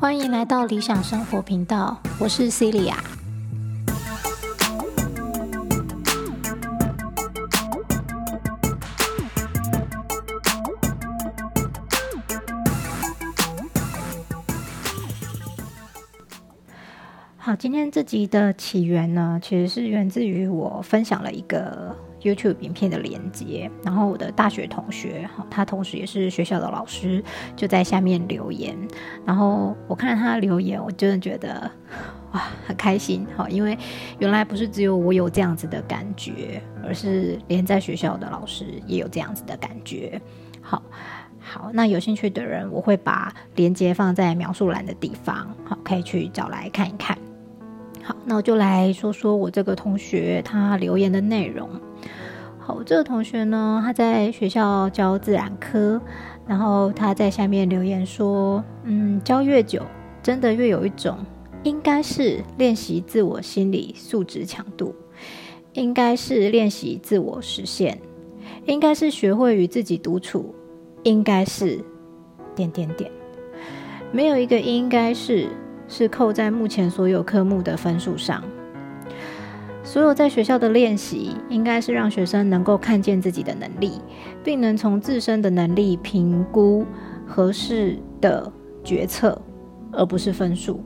欢迎来到理想生活频道，我是 Celia。好，今天这集的起源呢，其实是源自于我分享了一个。YouTube 影片的连接，然后我的大学同学，他同时也是学校的老师，就在下面留言。然后我看他留言，我真的觉得 哇，很开心。好，因为原来不是只有我有这样子的感觉，而是连在学校的老师也有这样子的感觉。好，好，那有兴趣的人，我会把连接放在描述栏的地方，好，可以去找来看一看。好，那我就来说说我这个同学他留言的内容。好，这个同学呢，他在学校教自然科，然后他在下面留言说：“嗯，教越久，真的越有一种，应该是练习自我心理素质强度，应该是练习自我实现，应该是学会与自己独处，应该是点点点，没有一个应该是是扣在目前所有科目的分数上。”所有在学校的练习，应该是让学生能够看见自己的能力，并能从自身的能力评估合适的决策，而不是分数。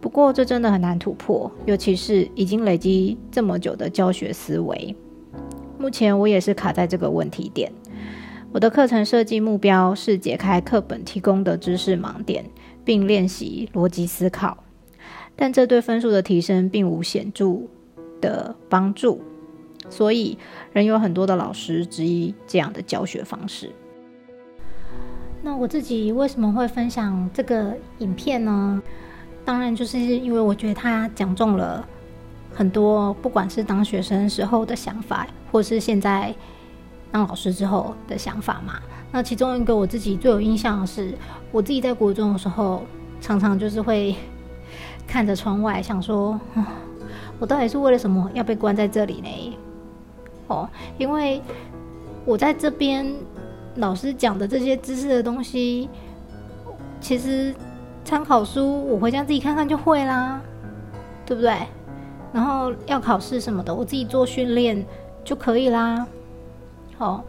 不过，这真的很难突破，尤其是已经累积这么久的教学思维。目前我也是卡在这个问题点。我的课程设计目标是解开课本提供的知识盲点，并练习逻辑思考。但这对分数的提升并无显著的帮助，所以仍有很多的老师质疑这样的教学方式。那我自己为什么会分享这个影片呢？当然就是因为我觉得他讲中了很多，不管是当学生时候的想法，或是现在当老师之后的想法嘛。那其中一个我自己最有印象的是，我自己在国中的时候，常常就是会。看着窗外，想说，我到底是为了什么要被关在这里呢？哦，因为我在这边老师讲的这些知识的东西，其实参考书我回家自己看看就会啦，对不对？然后要考试什么的，我自己做训练就可以啦。哦，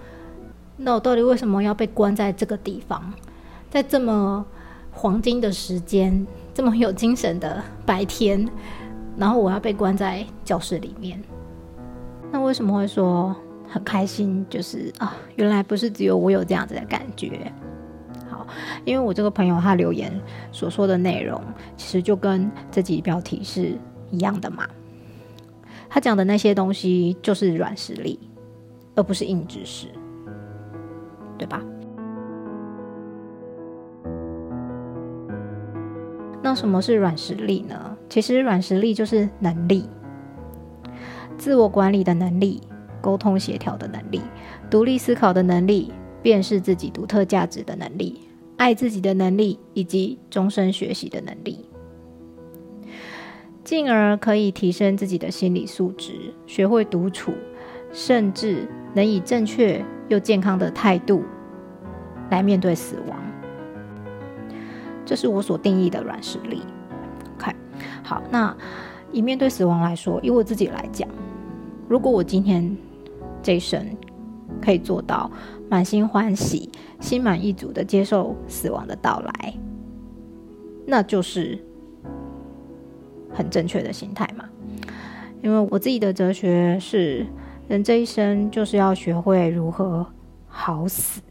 那我到底为什么要被关在这个地方，在这么黄金的时间？这么有精神的白天，然后我要被关在教室里面，那为什么会说很开心？就是啊，原来不是只有我有这样子的感觉。好，因为我这个朋友他留言所说的内容，其实就跟这集标题是一样的嘛。他讲的那些东西就是软实力，而不是硬知识，对吧？那什么是软实力呢？其实软实力就是能力，自我管理的能力、沟通协调的能力、独立思考的能力、辨识自己独特价值的能力、爱自己的能力，以及终身学习的能力，进而可以提升自己的心理素质，学会独处，甚至能以正确又健康的态度来面对死亡。这是我所定义的软实力。OK，好，那以面对死亡来说，以我自己来讲，如果我今天这一生可以做到满心欢喜、心满意足的接受死亡的到来，那就是很正确的心态嘛。因为我自己的哲学是，人这一生就是要学会如何好死。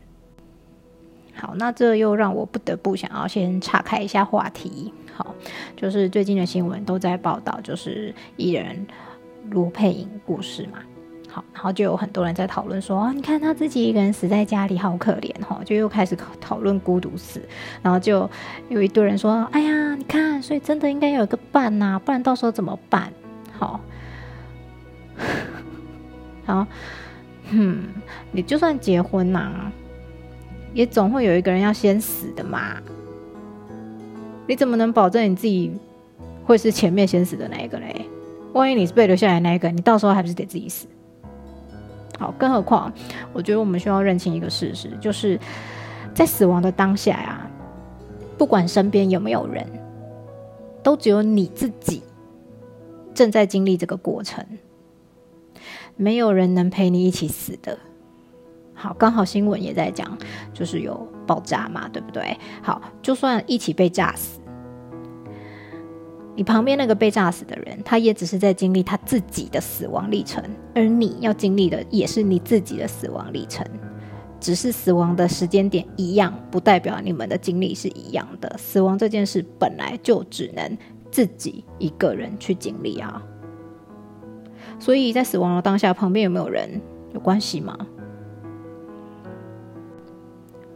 好，那这又让我不得不想要先岔开一下话题。好，就是最近的新闻都在报道，就是艺人卢佩颖故事嘛。好，然后就有很多人在讨论说，啊，你看他自己一个人死在家里，好可怜哈。就又开始讨论孤独死，然后就有一堆人说，哎呀，你看，所以真的应该有一个伴呐，不然到时候怎么办？好，好，哼，你就算结婚呐。也总会有一个人要先死的嘛，你怎么能保证你自己会是前面先死的那一个嘞？万一你是被留下来那一个，你到时候还不是得自己死？好，更何况，我觉得我们需要认清一个事实，就是在死亡的当下呀，不管身边有没有人，都只有你自己正在经历这个过程，没有人能陪你一起死的。好，刚好新闻也在讲，就是有爆炸嘛，对不对？好，就算一起被炸死，你旁边那个被炸死的人，他也只是在经历他自己的死亡历程，而你要经历的也是你自己的死亡历程，只是死亡的时间点一样，不代表你们的经历是一样的。死亡这件事本来就只能自己一个人去经历啊，所以在死亡的当下，旁边有没有人有关系吗？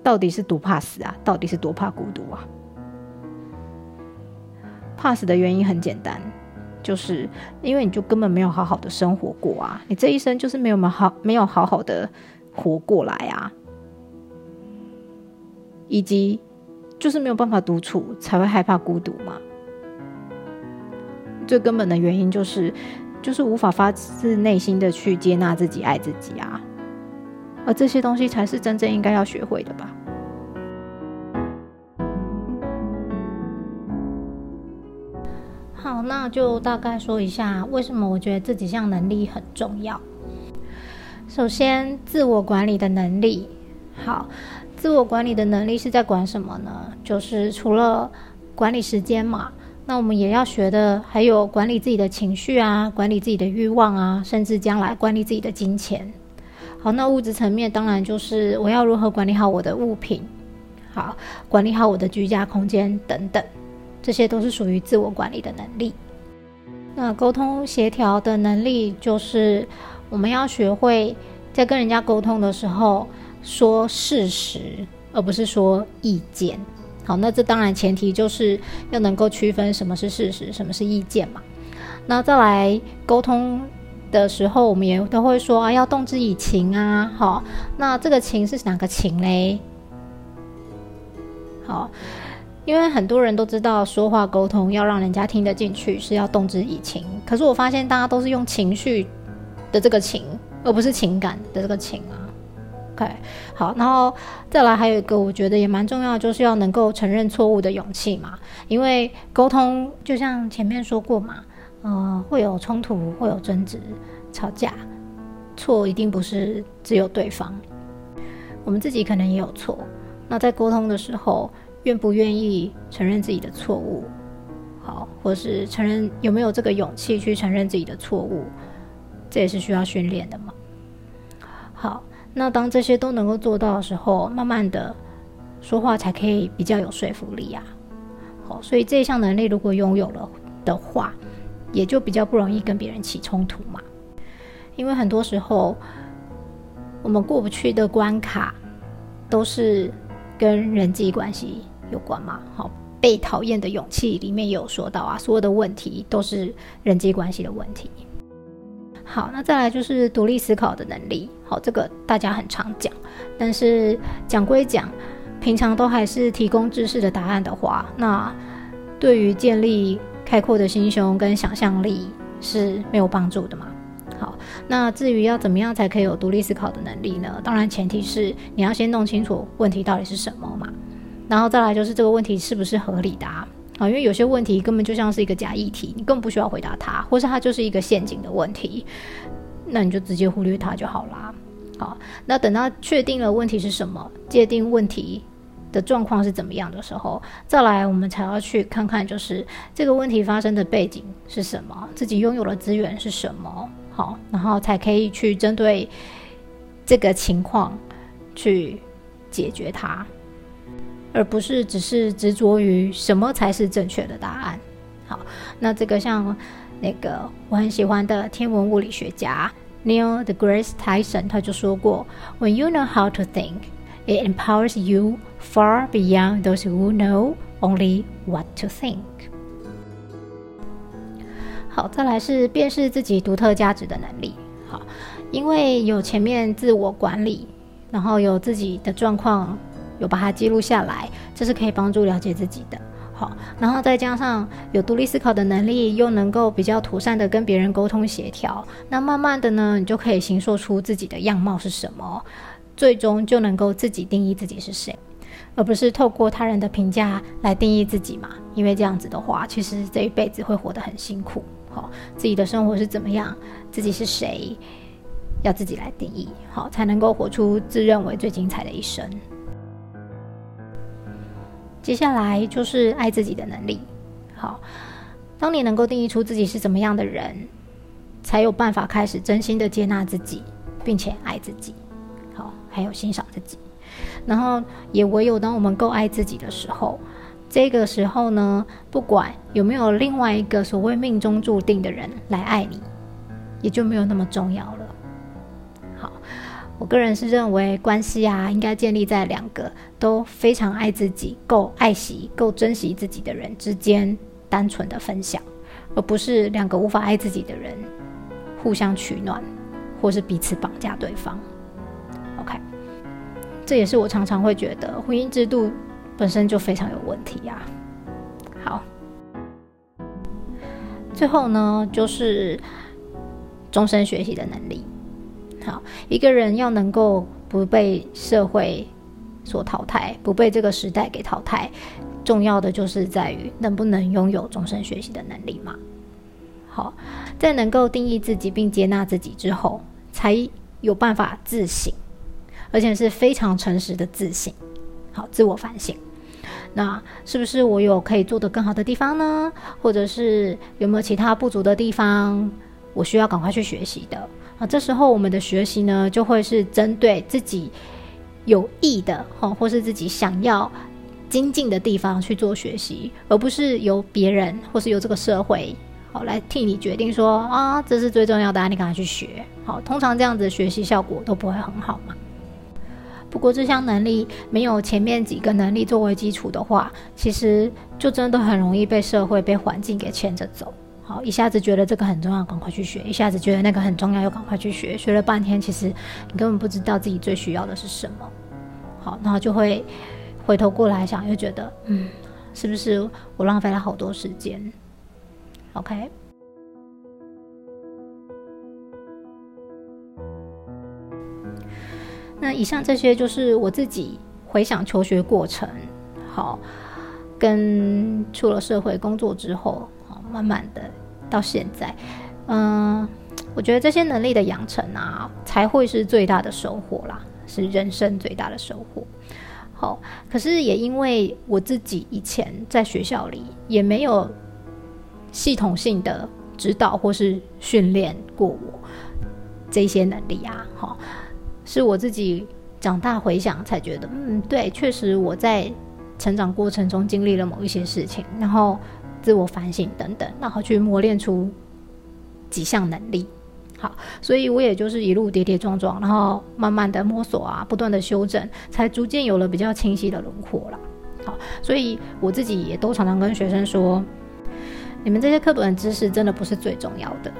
到底是多怕死啊？到底是多怕孤独啊？怕死的原因很简单，就是因为你就根本没有好好的生活过啊！你这一生就是没有好没有好好的活过来啊，以及就是没有办法独处，才会害怕孤独嘛。最根本的原因就是，就是无法发自内心的去接纳自己、爱自己啊。而这些东西才是真正应该要学会的吧。好，那就大概说一下为什么我觉得这几项能力很重要。首先，自我管理的能力。好，自我管理的能力是在管什么呢？就是除了管理时间嘛，那我们也要学的还有管理自己的情绪啊，管理自己的欲望啊，甚至将来管理自己的金钱。好，那物质层面当然就是我要如何管理好我的物品，好，管理好我的居家空间等等，这些都是属于自我管理的能力。那沟通协调的能力就是我们要学会在跟人家沟通的时候说事实，而不是说意见。好，那这当然前提就是要能够区分什么是事实，什么是意见嘛。那再来沟通。的时候，我们也都会说啊，要动之以情啊，好，那这个情是哪个情嘞？好，因为很多人都知道说话沟通要让人家听得进去是要动之以情，可是我发现大家都是用情绪的这个情，而不是情感的这个情啊。OK，好，然后再来还有一个我觉得也蛮重要，就是要能够承认错误的勇气嘛，因为沟通就像前面说过嘛。呃，会有冲突，会有争执、吵架，错一定不是只有对方，我们自己可能也有错。那在沟通的时候，愿不愿意承认自己的错误？好，或是承认有没有这个勇气去承认自己的错误？这也是需要训练的嘛。那当这些都能够做到的时候，慢慢的说话才可以比较有说服力啊。好，所以这一项能力如果拥有了的话，也就比较不容易跟别人起冲突嘛，因为很多时候我们过不去的关卡都是跟人际关系有关嘛。好，被讨厌的勇气里面有说到啊，所有的问题都是人际关系的问题。好，那再来就是独立思考的能力。好，这个大家很常讲，但是讲归讲，平常都还是提供知识的答案的话，那对于建立。开阔的心胸跟想象力是没有帮助的嘛？好，那至于要怎么样才可以有独立思考的能力呢？当然，前提是你要先弄清楚问题到底是什么嘛，然后再来就是这个问题是不是合理的？啊因为有些问题根本就像是一个假议题，你根本不需要回答它，或是它就是一个陷阱的问题，那你就直接忽略它就好啦。好，那等到确定了问题是什么，界定问题。的状况是怎么样的时候，再来我们才要去看看，就是这个问题发生的背景是什么，自己拥有的资源是什么，好，然后才可以去针对这个情况去解决它，而不是只是执着于什么才是正确的答案。好，那这个像那个我很喜欢的天文物理学家 Neil deGrasse Tyson 他就说过：“When you know how to think。” It empowers you far beyond those who know only what to think。好，再来是辨识自己独特价值的能力。好，因为有前面自我管理，然后有自己的状况，有把它记录下来，这是可以帮助了解自己的。好，然后再加上有独立思考的能力，又能够比较妥善的跟别人沟通协调，那慢慢的呢，你就可以形塑出自己的样貌是什么，最终就能够自己定义自己是谁，而不是透过他人的评价来定义自己嘛。因为这样子的话，其实这一辈子会活得很辛苦。好，自己的生活是怎么样，自己是谁，要自己来定义，好，才能够活出自认为最精彩的一生。接下来就是爱自己的能力。好，当你能够定义出自己是怎么样的人，才有办法开始真心的接纳自己，并且爱自己。好，还有欣赏自己。然后也唯有当我们够爱自己的时候，这个时候呢，不管有没有另外一个所谓命中注定的人来爱你，也就没有那么重要了。我个人是认为，关系啊，应该建立在两个都非常爱自己、够爱惜、够珍惜自己的人之间单纯的分享，而不是两个无法爱自己的人互相取暖，或是彼此绑架对方。OK，这也是我常常会觉得婚姻制度本身就非常有问题呀。好，最后呢，就是终身学习的能力。好，一个人要能够不被社会所淘汰，不被这个时代给淘汰，重要的就是在于能不能拥有终身学习的能力嘛。好，在能够定义自己并接纳自己之后，才有办法自省，而且是非常诚实的自省。好，自我反省，那是不是我有可以做得更好的地方呢？或者是有没有其他不足的地方，我需要赶快去学习的？啊，这时候我们的学习呢，就会是针对自己有益的，哈，或是自己想要精进的地方去做学习，而不是由别人或是由这个社会，好来替你决定说啊，这是最重要的，你赶快去学。好，通常这样子学习效果都不会很好嘛。不过这项能力没有前面几个能力作为基础的话，其实就真的很容易被社会、被环境给牵着走。好，一下子觉得这个很重要，赶快去学；一下子觉得那个很重要，又赶快去学。学了半天，其实你根本不知道自己最需要的是什么。好，然后就会回头过来想，又觉得，嗯，是不是我浪费了好多时间？OK。那以上这些就是我自己回想求学过程，好，跟出了社会工作之后。慢慢的到现在，嗯，我觉得这些能力的养成啊，才会是最大的收获啦，是人生最大的收获。好，可是也因为我自己以前在学校里也没有系统性的指导或是训练过我这些能力啊，好，是我自己长大回想才觉得，嗯，对，确实我在成长过程中经历了某一些事情，然后。自我反省等等，然后去磨练出几项能力。好，所以我也就是一路跌跌撞撞，然后慢慢的摸索啊，不断的修正，才逐渐有了比较清晰的轮廓了。好，所以我自己也都常常跟学生说，你们这些课本知识真的不是最重要的。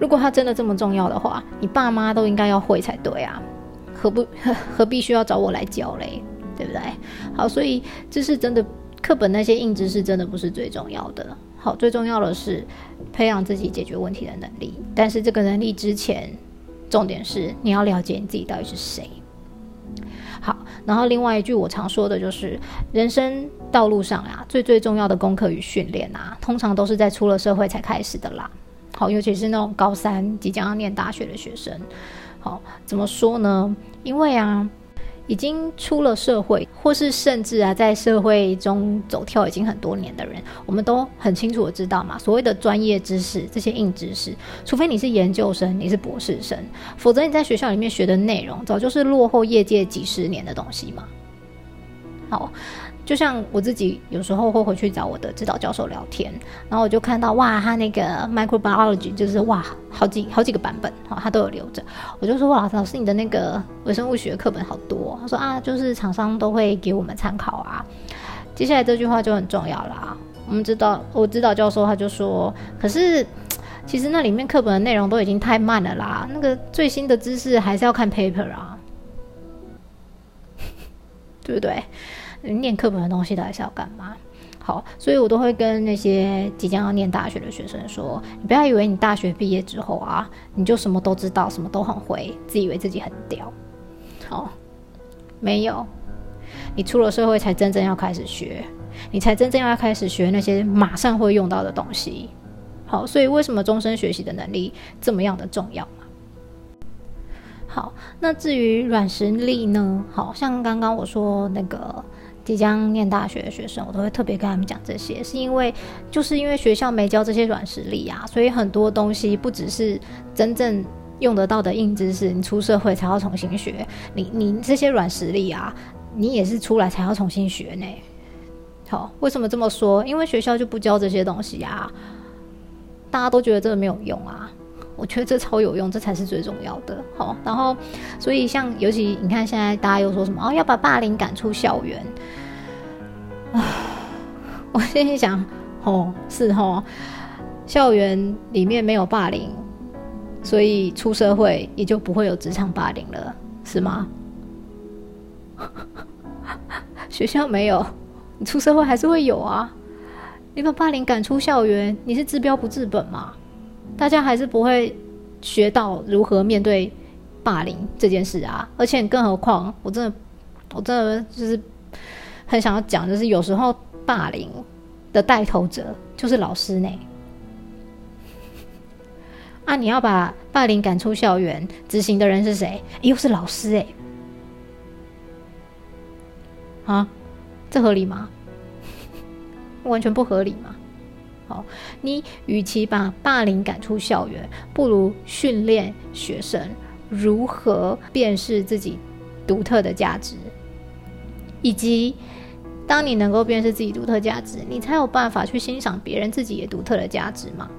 如果它真的这么重要的话，你爸妈都应该要会才对啊，何不 何必需要找我来教嘞？对不对？好，所以知识真的。课本那些硬知识真的不是最重要的，好，最重要的是培养自己解决问题的能力。但是这个能力之前，重点是你要了解你自己到底是谁。好，然后另外一句我常说的就是，人生道路上啊，最最重要的功课与训练啊，通常都是在出了社会才开始的啦。好，尤其是那种高三即将要念大学的学生。好，怎么说呢？因为啊。已经出了社会，或是甚至啊，在社会中走跳已经很多年的人，我们都很清楚的知道嘛，所谓的专业知识，这些硬知识，除非你是研究生，你是博士生，否则你在学校里面学的内容，早就是落后业界几十年的东西嘛。好。就像我自己有时候会回去找我的指导教授聊天，然后我就看到哇，他那个 microbiology 就是哇，好几好几个版本，好，他都有留着。我就说哇，老师你的那个微生物学课本好多。他说啊，就是厂商都会给我们参考啊。接下来这句话就很重要啦。我们知道，我指导教授他就说，可是其实那里面课本的内容都已经太慢了啦，那个最新的知识还是要看 paper 啊，对不对？念课本的东西到底是要干嘛？好，所以我都会跟那些即将要念大学的学生说：，你不要以为你大学毕业之后啊，你就什么都知道，什么都很会，自以为自己很屌。好，没有，你出了社会才真正要开始学，你才真正要开始学那些马上会用到的东西。好，所以为什么终身学习的能力这么样的重要？好，那至于软实力呢？好像刚刚我说那个。即将念大学的学生，我都会特别跟他们讲这些，是因为就是因为学校没教这些软实力啊，所以很多东西不只是真正用得到的硬知识，你出社会才要重新学。你你这些软实力啊，你也是出来才要重新学呢。好，为什么这么说？因为学校就不教这些东西啊，大家都觉得这个没有用啊。我觉得这超有用，这才是最重要的。好，然后，所以像尤其你看，现在大家又说什么哦，要把霸凌赶出校园啊！我心里想，哦，是哦，校园里面没有霸凌，所以出社会也就不会有职场霸凌了，是吗？学校没有，你出社会还是会有啊！你把霸凌赶出校园，你是治标不治本嘛？大家还是不会学到如何面对霸凌这件事啊！而且更何况，我真的，我真的就是很想要讲，就是有时候霸凌的带头者就是老师呢。啊，你要把霸凌赶出校园，执行的人是谁？又是老师哎！啊，这合理吗？完全不合理吗？好，你与其把霸凌赶出校园，不如训练学生如何辨识自己独特的价值，以及当你能够辨识自己独特价值，你才有办法去欣赏别人自己也独特的价值嘛，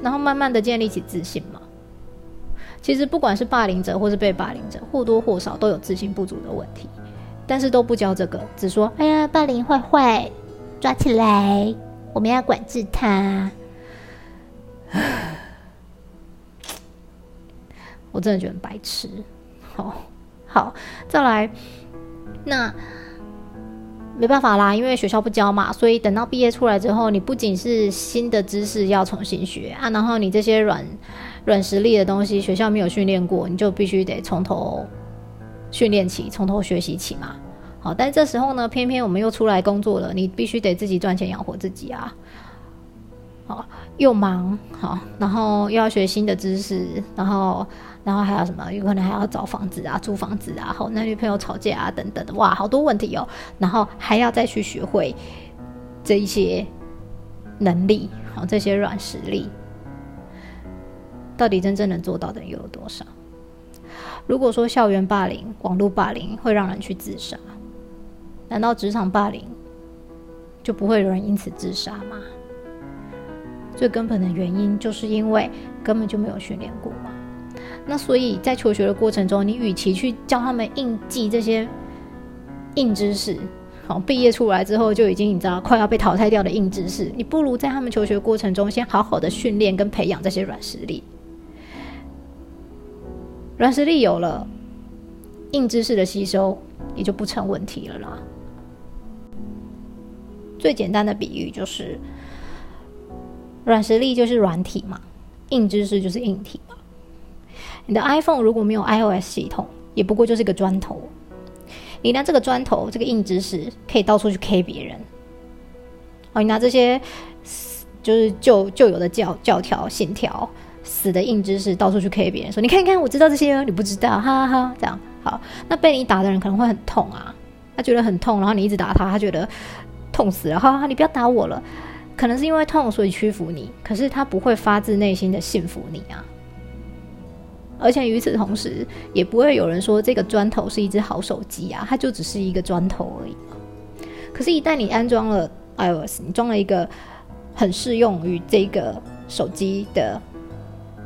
然后慢慢的建立起自信嘛。其实不管是霸凌者或是被霸凌者，或多或少都有自信不足的问题，但是都不教这个，只说哎呀霸凌坏坏，抓起来。我们要管制他，我真的觉得白痴。好，好，再来，那没办法啦，因为学校不教嘛，所以等到毕业出来之后，你不仅是新的知识要重新学啊，然后你这些软软实力的东西，学校没有训练过，你就必须得从头训练起，从头学习起嘛。好，但这时候呢，偏偏我们又出来工作了，你必须得自己赚钱养活自己啊！好，又忙好，然后又要学新的知识，然后，然后还有什么？有可能还要找房子啊，租房子啊，好，男女朋友吵架啊，等等的，哇，好多问题哦。然后还要再去学会这一些能力，好，这些软实力，到底真正能做到的又有多少？如果说校园霸凌、网络霸凌会让人去自杀。难道职场霸凌就不会有人因此自杀吗？最根本的原因就是因为根本就没有训练过嘛。那所以在求学的过程中，你与其去教他们硬记这些硬知识，好，毕业出来之后就已经你知道快要被淘汰掉的硬知识，你不如在他们求学过程中先好好的训练跟培养这些软实力。软实力有了，硬知识的吸收也就不成问题了啦。最简单的比喻就是，软实力就是软体嘛，硬知识就是硬体嘛。你的 iPhone 如果没有 iOS 系统，也不过就是个砖头。你拿这个砖头，这个硬知识，可以到处去 K 别人。哦，你拿这些就是旧旧有的教教条、信条、死的硬知识，到处去 K 别人，说你看看，我知道这些，你不知道，哈哈哈。这样好，那被你打的人可能会很痛啊，他觉得很痛，然后你一直打他，他觉得。痛死了！哈哈，你不要打我了。可能是因为痛，所以屈服你。可是他不会发自内心的信服你啊。而且与此同时，也不会有人说这个砖头是一只好手机啊，它就只是一个砖头而已。可是，一旦你安装了 iOS，你装了一个很适用于这个手机的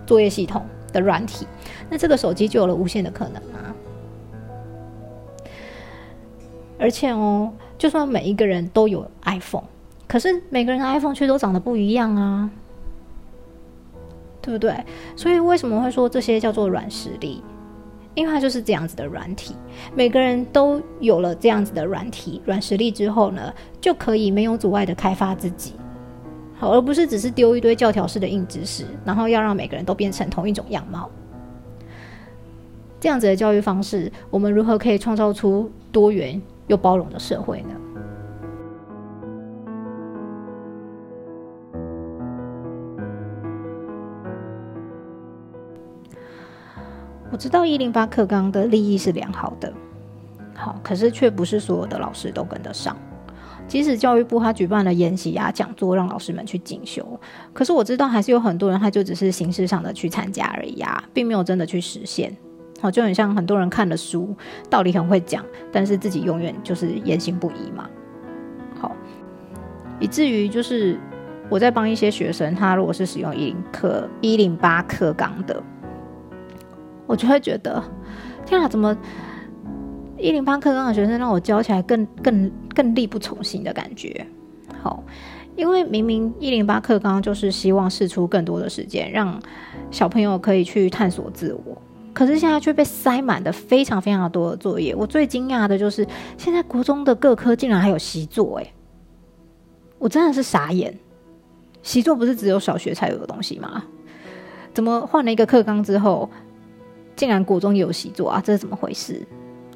作业系统的软体，那这个手机就有了无限的可能啊。而且哦。就算每一个人都有 iPhone，可是每个人的 iPhone 却都长得不一样啊，对不对？所以为什么会说这些叫做软实力？因为它就是这样子的软体，每个人都有了这样子的软体软实力之后呢，就可以没有阻碍的开发自己，好，而不是只是丢一堆教条式的硬知识，然后要让每个人都变成同一种样貌。这样子的教育方式，我们如何可以创造出多元又包容的社会呢？我知道一零八课纲的利益是良好的，好，可是却不是所有的老师都跟得上。即使教育部他举办了研习啊、讲座，让老师们去进修，可是我知道还是有很多人他就只是形式上的去参加而已啊，并没有真的去实现。好，就很像很多人看了书，道理很会讲，但是自己永远就是言行不一嘛。好，以至于就是我在帮一些学生，他如果是使用一零课一零八课纲的。我就会觉得，天啊，怎么一零八课纲的学生让我教起来更更更力不从心的感觉？好，因为明明一零八课纲就是希望试出更多的时间，让小朋友可以去探索自我，可是现在却被塞满的非常非常多的作业。我最惊讶的就是，现在国中的各科竟然还有习作，诶，我真的是傻眼。习作不是只有小学才有的东西吗？怎么换了一个课纲之后？竟然国中也有习作啊，这是怎么回事？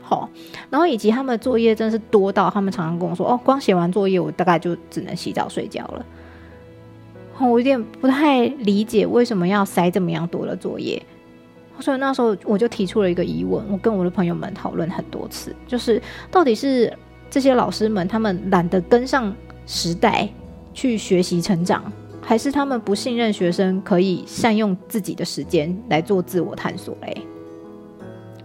好，然后以及他们的作业真是多到他们常常跟我说：“哦，光写完作业，我大概就只能洗澡睡觉了。”我有点不太理解为什么要塞这么样多的作业，所以那时候我就提出了一个疑问，我跟我的朋友们讨论很多次，就是到底是这些老师们他们懒得跟上时代去学习成长。还是他们不信任学生可以善用自己的时间来做自我探索嘞？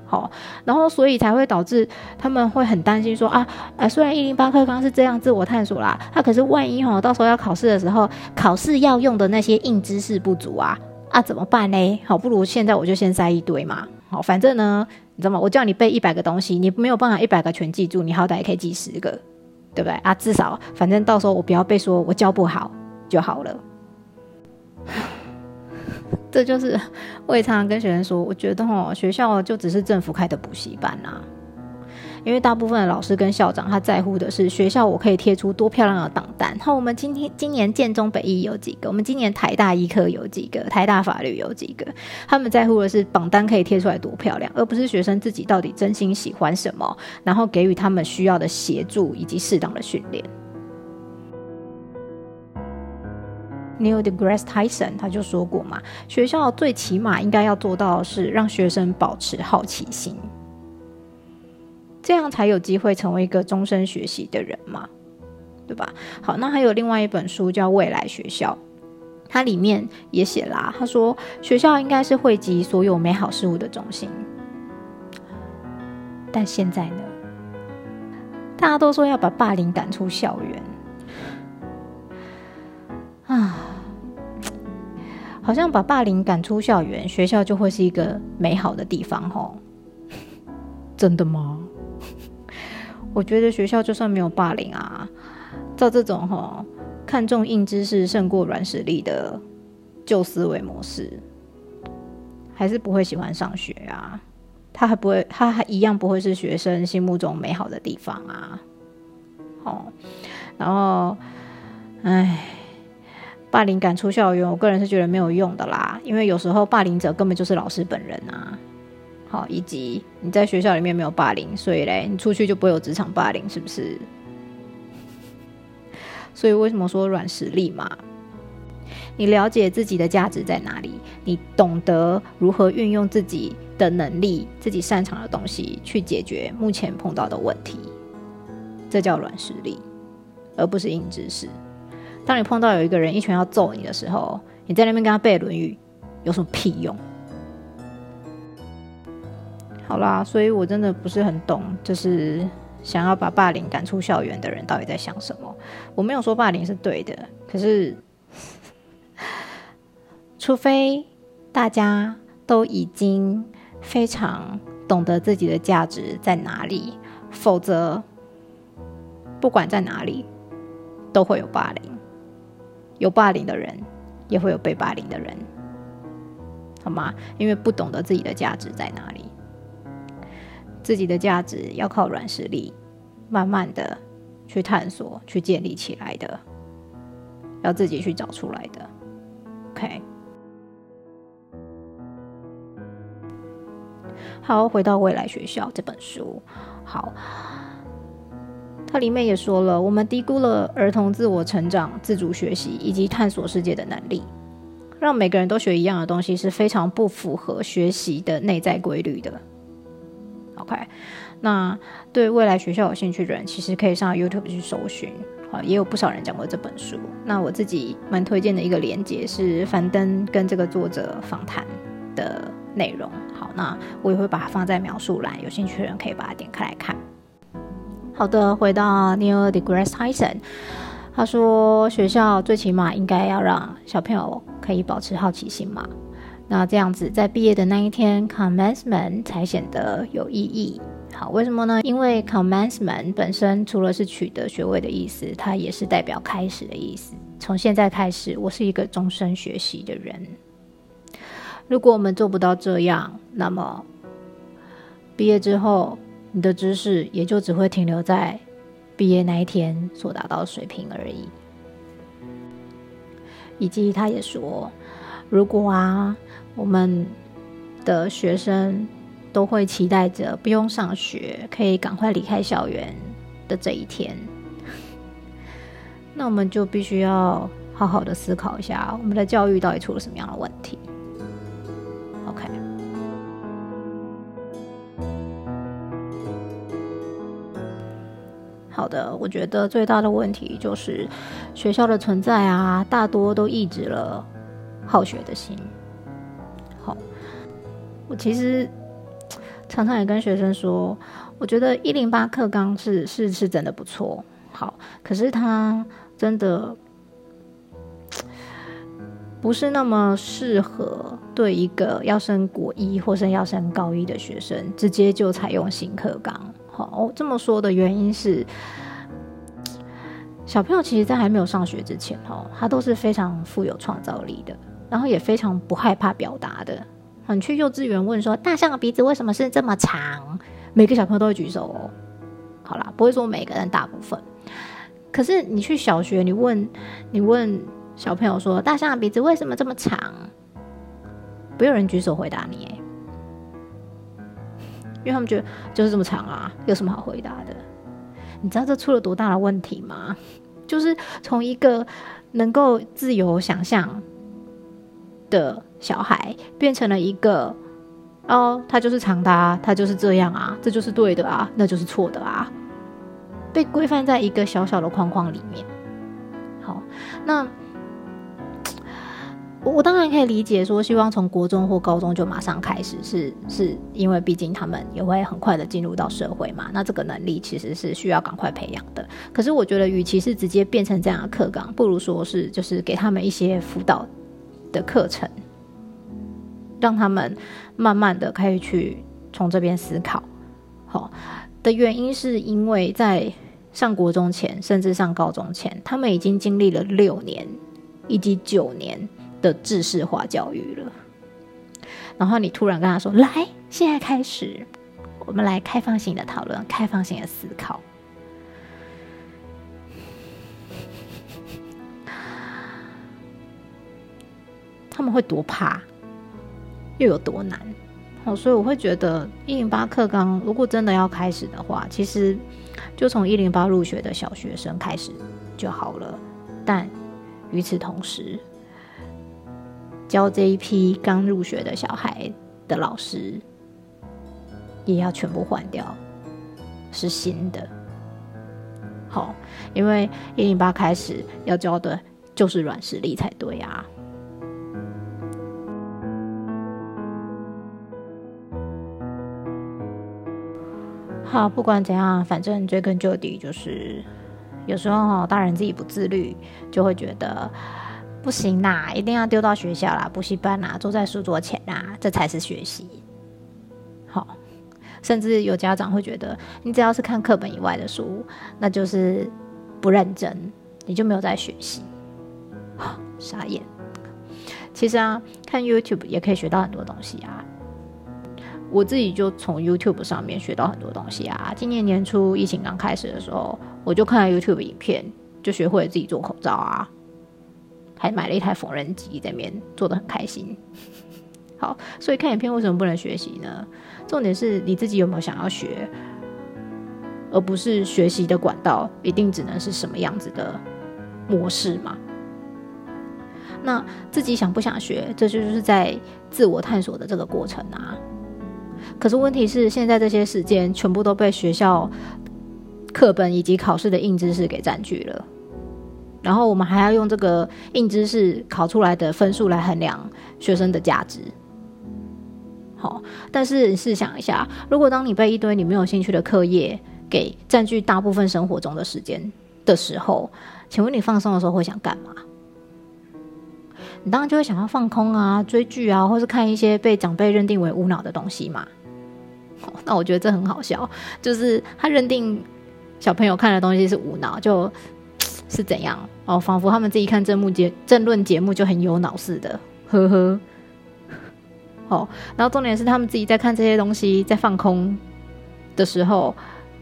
好，然后所以才会导致他们会很担心说啊，呃，虽然一零八课纲是这样自我探索啦，他可是万一哈到时候要考试的时候，考试要用的那些硬知识不足啊，啊怎么办呢？好，不如现在我就先塞一堆嘛。好，反正呢，你知道吗？我叫你背一百个东西，你没有办法一百个全记住，你好歹也可以记十个，对不对啊？至少反正到时候我不要被说我教不好就好了。这就是我也常常跟学生说，我觉得哈学校就只是政府开的补习班啦，因为大部分的老师跟校长他在乎的是学校我可以贴出多漂亮的档单。好，我们今天今年建中北医有几个？我们今年台大医科有几个？台大法律有几个？他们在乎的是榜单可以贴出来多漂亮，而不是学生自己到底真心喜欢什么，然后给予他们需要的协助以及适当的训练。Neil deGrasse Tyson 他就说过嘛，学校最起码应该要做到的是让学生保持好奇心，这样才有机会成为一个终身学习的人嘛，对吧？好，那还有另外一本书叫《未来学校》，它里面也写啦，他说学校应该是汇集所有美好事物的中心，但现在呢，大家都说要把霸凌赶出校园。啊，好像把霸凌赶出校园，学校就会是一个美好的地方吼？真的吗？我觉得学校就算没有霸凌啊，照这种吼看重硬知识胜过软实力的旧思维模式，还是不会喜欢上学啊。他还不会，他还一样不会是学生心目中美好的地方啊。哦，然后，唉。霸凌赶出校园，我个人是觉得没有用的啦，因为有时候霸凌者根本就是老师本人啊。好，以及你在学校里面没有霸凌，所以嘞，你出去就不会有职场霸凌，是不是？所以为什么说软实力嘛？你了解自己的价值在哪里，你懂得如何运用自己的能力、自己擅长的东西去解决目前碰到的问题，这叫软实力，而不是硬知识。当你碰到有一个人一拳要揍你的时候，你在那边跟他背《论语》，有什么屁用？好啦，所以我真的不是很懂，就是想要把霸凌赶出校园的人到底在想什么。我没有说霸凌是对的，可是，除非大家都已经非常懂得自己的价值在哪里，否则不管在哪里都会有霸凌。有霸凌的人，也会有被霸凌的人，好吗？因为不懂得自己的价值在哪里。自己的价值要靠软实力，慢慢的去探索、去建立起来的，要自己去找出来的。OK，好，回到未来学校这本书，好，它里面也说了，我们低估了儿童自我成长、自主学习以及探索世界的能力，让每个人都学一样的东西是非常不符合学习的内在规律的。OK，那对未来学校有兴趣的人，其实可以上 YouTube 去搜寻，啊，也有不少人讲过这本书。那我自己蛮推荐的一个连接是樊登跟这个作者访谈的内容。好，那我也会把它放在描述栏，有兴趣的人可以把它点开来看。好的，回到 Neil deGrasse Tyson，他说学校最起码应该要让小朋友可以保持好奇心嘛。那这样子，在毕业的那一天，commencement 才显得有意义。好，为什么呢？因为 commencement 本身除了是取得学位的意思，它也是代表开始的意思。从现在开始，我是一个终身学习的人。如果我们做不到这样，那么毕业之后，你的知识也就只会停留在毕业那一天所达到的水平而已。以及他也说，如果啊。我们的学生都会期待着不用上学，可以赶快离开校园的这一天。那我们就必须要好好的思考一下，我们的教育到底出了什么样的问题？OK，好的，我觉得最大的问题就是学校的存在啊，大多都抑制了好学的心。我其实常常也跟学生说，我觉得一零八课纲是是是真的不错，好，可是它真的不是那么适合对一个要升国一或是要升高一的学生直接就采用新课纲。好，这么说的原因是，小朋友其实在还没有上学之前，哦，他都是非常富有创造力的，然后也非常不害怕表达的。你去幼稚园问说大象的鼻子为什么是这么长？每个小朋友都会举手哦。好啦，不会说每个人，大部分。可是你去小学，你问你问小朋友说大象的鼻子为什么这么长？不有人举手回答你，因为他们觉得就是这么长啊，有什么好回答的？你知道这出了多大的问题吗？就是从一个能够自由想象。的小孩变成了一个哦，他就是长的，他就是这样啊，这就是对的啊，那就是错的啊，被规范在一个小小的框框里面。好，那我我当然可以理解说，希望从国中或高中就马上开始，是是因为毕竟他们也会很快的进入到社会嘛，那这个能力其实是需要赶快培养的。可是我觉得，与其是直接变成这样的课纲，不如说是就是给他们一些辅导。的课程，让他们慢慢的可以去从这边思考，好，的原因是因为在上国中前，甚至上高中前，他们已经经历了六年以及九年的知识化教育了。然后你突然跟他说：“来，现在开始，我们来开放性的讨论，开放性的思考。”他们会多怕，又有多难，哦，所以我会觉得一零八课纲如果真的要开始的话，其实就从一零八入学的小学生开始就好了。但与此同时，教这一批刚入学的小孩的老师也要全部换掉，是新的。好，因为一零八开始要教的就是软实力才对啊。好，不管怎样，反正追根究底，就是有时候，大人自己不自律，就会觉得不行啦，一定要丢到学校啦、补习班啦，坐在书桌前啦，这才是学习。好，甚至有家长会觉得，你只要是看课本以外的书，那就是不认真，你就没有在学习。傻眼。其实啊，看 YouTube 也可以学到很多东西啊。我自己就从 YouTube 上面学到很多东西啊。今年年初疫情刚开始的时候，我就看了 YouTube 影片，就学会了自己做口罩啊，还买了一台缝纫机，在面做的很开心。好，所以看影片为什么不能学习呢？重点是你自己有没有想要学，而不是学习的管道一定只能是什么样子的模式嘛？那自己想不想学，这就是在自我探索的这个过程啊。可是问题是，现在这些时间全部都被学校课本以及考试的硬知识给占据了，然后我们还要用这个硬知识考出来的分数来衡量学生的价值。好，但是试想一下，如果当你被一堆你没有兴趣的课业给占据大部分生活中的时间的时候，请问你放松的时候会想干嘛？你当然就会想要放空啊，追剧啊，或是看一些被长辈认定为无脑的东西嘛。那我觉得这很好笑，就是他认定小朋友看的东西是无脑，就是怎样哦，仿佛他们自己看政目节政论节目就很有脑似的，呵呵。哦，然后重点是他们自己在看这些东西，在放空的时候，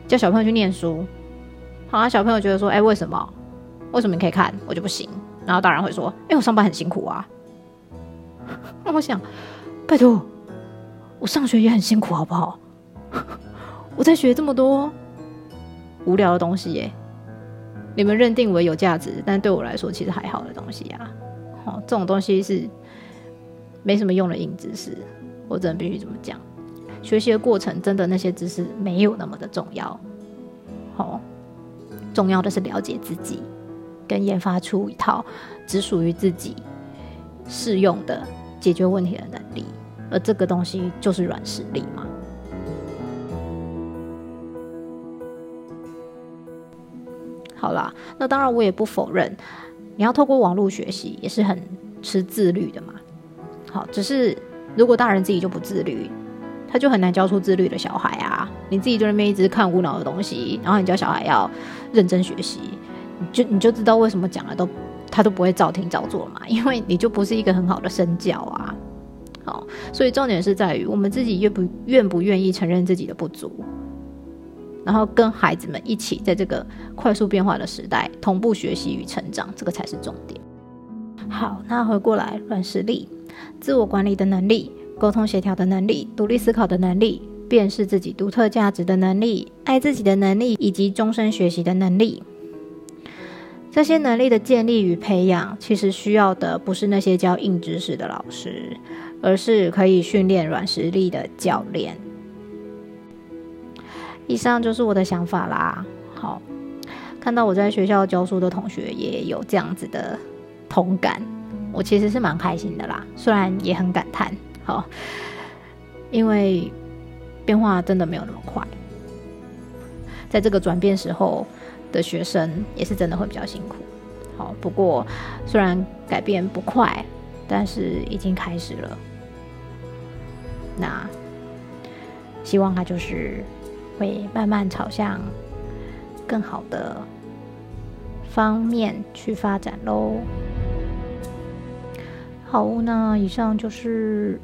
叫小朋友去念书。好啊，小朋友觉得说，哎，为什么？为什么你可以看，我就不行？然后大人会说，哎，我上班很辛苦啊。那我想，拜托，我上学也很辛苦，好不好？我在学这么多无聊的东西耶，你们认定为有价值，但对我来说其实还好的东西啊。好，这种东西是没什么用的硬知识，我真的必须这么讲。学习的过程真的那些知识没有那么的重要。好，重要的是了解自己，跟研发出一套只属于自己适用的解决问题的能力，而这个东西就是软实力嘛。好啦，那当然我也不否认，你要透过网络学习也是很吃自律的嘛。好，只是如果大人自己就不自律，他就很难教出自律的小孩啊。你自己就那边一直看无脑的东西，然后你教小孩要认真学习，你就你就知道为什么讲了都他都不会照听照做嘛，因为你就不是一个很好的身教啊。好，所以重点是在于我们自己愿不愿不愿意承认自己的不足。然后跟孩子们一起在这个快速变化的时代同步学习与成长，这个才是重点。好，那回过来，软实力、自我管理的能力、沟通协调的能力、独立思考的能力、辨识自己独特价值的能力、爱自己的能力，以及终身学习的能力。这些能力的建立与培养，其实需要的不是那些教硬知识的老师，而是可以训练软实力的教练。以上就是我的想法啦。好，看到我在学校教书的同学也有这样子的同感，我其实是蛮开心的啦。虽然也很感叹，好，因为变化真的没有那么快，在这个转变时候的学生也是真的会比较辛苦。好，不过虽然改变不快，但是已经开始了。那希望他就是。会慢慢朝向更好的方面去发展喽。好，那以上就是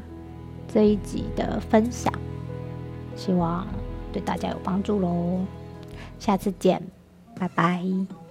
这一集的分享，希望对大家有帮助喽。下次见，拜拜。